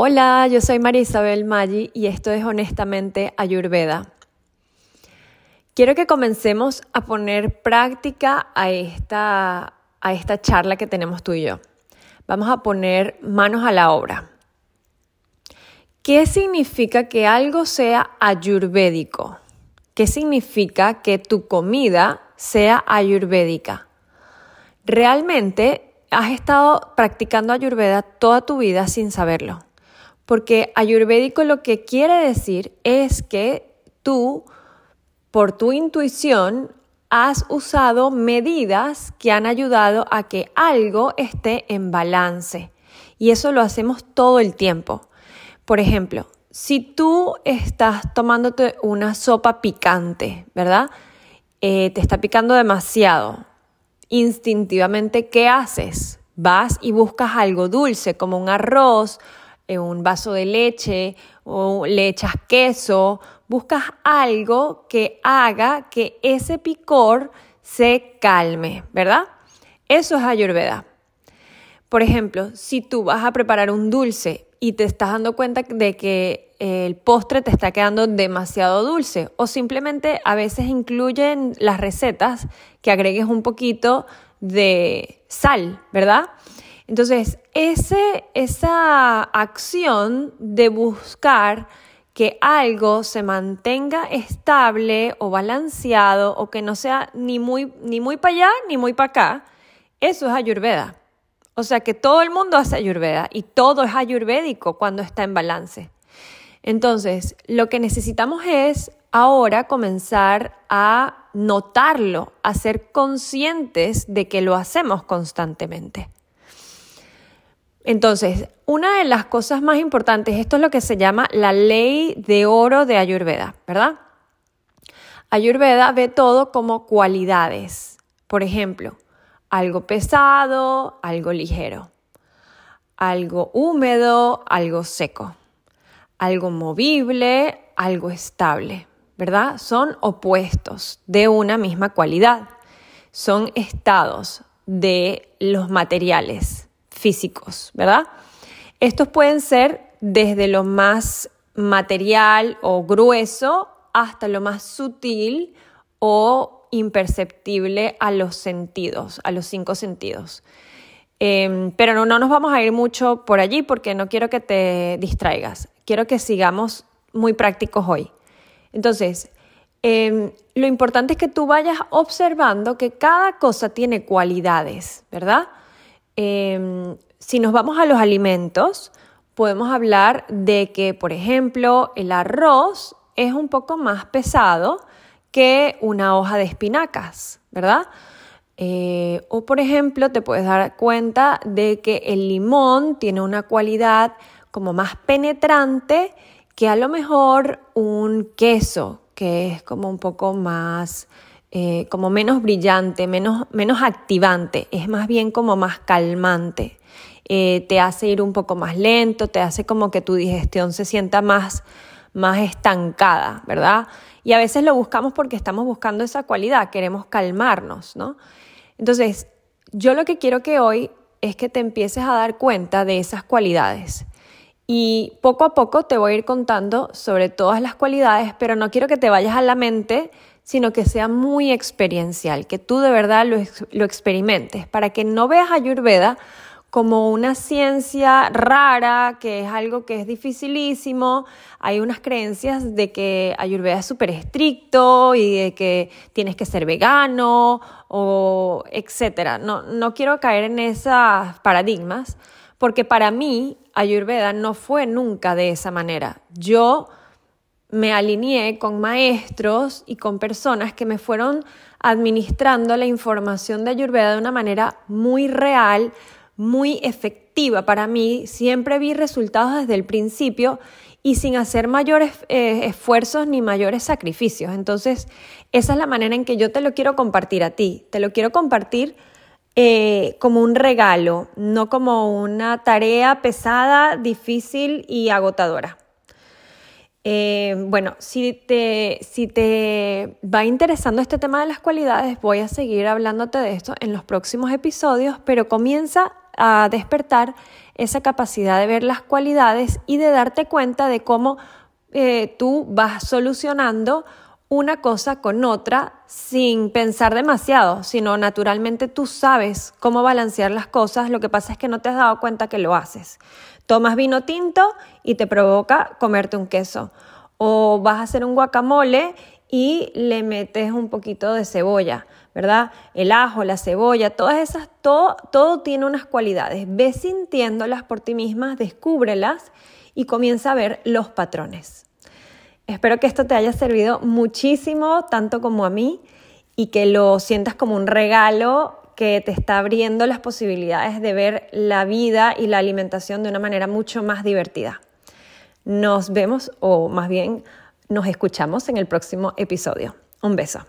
Hola, yo soy María Isabel Maggi y esto es Honestamente Ayurveda. Quiero que comencemos a poner práctica a esta, a esta charla que tenemos tú y yo. Vamos a poner manos a la obra. ¿Qué significa que algo sea ayurvédico? ¿Qué significa que tu comida sea ayurvédica? Realmente has estado practicando ayurveda toda tu vida sin saberlo porque ayurvédico lo que quiere decir es que tú, por tu intuición, has usado medidas que han ayudado a que algo esté en balance. Y eso lo hacemos todo el tiempo. Por ejemplo, si tú estás tomándote una sopa picante, ¿verdad? Eh, te está picando demasiado. Instintivamente, ¿qué haces? Vas y buscas algo dulce, como un arroz un vaso de leche o le echas queso, buscas algo que haga que ese picor se calme, ¿verdad? Eso es ayurveda. Por ejemplo, si tú vas a preparar un dulce y te estás dando cuenta de que el postre te está quedando demasiado dulce o simplemente a veces incluyen las recetas que agregues un poquito de sal, ¿verdad? Entonces, esa acción de buscar que algo se mantenga estable o balanceado o que no sea ni muy, ni muy para allá ni muy para acá, eso es ayurveda. O sea que todo el mundo hace ayurveda y todo es ayurvédico cuando está en balance. Entonces, lo que necesitamos es ahora comenzar a notarlo, a ser conscientes de que lo hacemos constantemente. Entonces, una de las cosas más importantes, esto es lo que se llama la ley de oro de Ayurveda, ¿verdad? Ayurveda ve todo como cualidades. Por ejemplo, algo pesado, algo ligero, algo húmedo, algo seco, algo movible, algo estable, ¿verdad? Son opuestos de una misma cualidad. Son estados de los materiales físicos, ¿verdad? Estos pueden ser desde lo más material o grueso hasta lo más sutil o imperceptible a los sentidos, a los cinco sentidos. Em, pero no, no nos vamos a ir mucho por allí porque no quiero que te distraigas. Quiero que sigamos muy prácticos hoy. Entonces, em, lo importante es que tú vayas observando que cada cosa tiene cualidades, ¿verdad? Em, si nos vamos a los alimentos, podemos hablar de que, por ejemplo, el arroz es un poco más pesado que una hoja de espinacas, ¿verdad? Eh, o, por ejemplo, te puedes dar cuenta de que el limón tiene una cualidad como más penetrante que a lo mejor un queso, que es como un poco más eh, como menos brillante, menos, menos activante, es más bien como más calmante. Eh, te hace ir un poco más lento, te hace como que tu digestión se sienta más, más estancada, ¿verdad? Y a veces lo buscamos porque estamos buscando esa cualidad, queremos calmarnos, ¿no? Entonces, yo lo que quiero que hoy es que te empieces a dar cuenta de esas cualidades. Y poco a poco te voy a ir contando sobre todas las cualidades, pero no quiero que te vayas a la mente sino que sea muy experiencial, que tú de verdad lo, lo experimentes, para que no veas Ayurveda como una ciencia rara, que es algo que es dificilísimo. Hay unas creencias de que Ayurveda es súper estricto y de que tienes que ser vegano o etcétera. No, no quiero caer en esos paradigmas, porque para mí Ayurveda no fue nunca de esa manera. Yo me alineé con maestros y con personas que me fueron administrando la información de Ayurveda de una manera muy real, muy efectiva para mí. Siempre vi resultados desde el principio y sin hacer mayores eh, esfuerzos ni mayores sacrificios. Entonces, esa es la manera en que yo te lo quiero compartir a ti. Te lo quiero compartir eh, como un regalo, no como una tarea pesada, difícil y agotadora. Eh, bueno, si te, si te va interesando este tema de las cualidades, voy a seguir hablándote de esto en los próximos episodios, pero comienza a despertar esa capacidad de ver las cualidades y de darte cuenta de cómo eh, tú vas solucionando una cosa con otra sin pensar demasiado, sino naturalmente tú sabes cómo balancear las cosas, lo que pasa es que no te has dado cuenta que lo haces. Tomas vino tinto y te provoca comerte un queso. O vas a hacer un guacamole y le metes un poquito de cebolla, ¿verdad? El ajo, la cebolla, todas esas, todo, todo tiene unas cualidades. Ve sintiéndolas por ti mismas, descúbrelas y comienza a ver los patrones. Espero que esto te haya servido muchísimo, tanto como a mí, y que lo sientas como un regalo que te está abriendo las posibilidades de ver la vida y la alimentación de una manera mucho más divertida. Nos vemos, o más bien nos escuchamos en el próximo episodio. Un beso.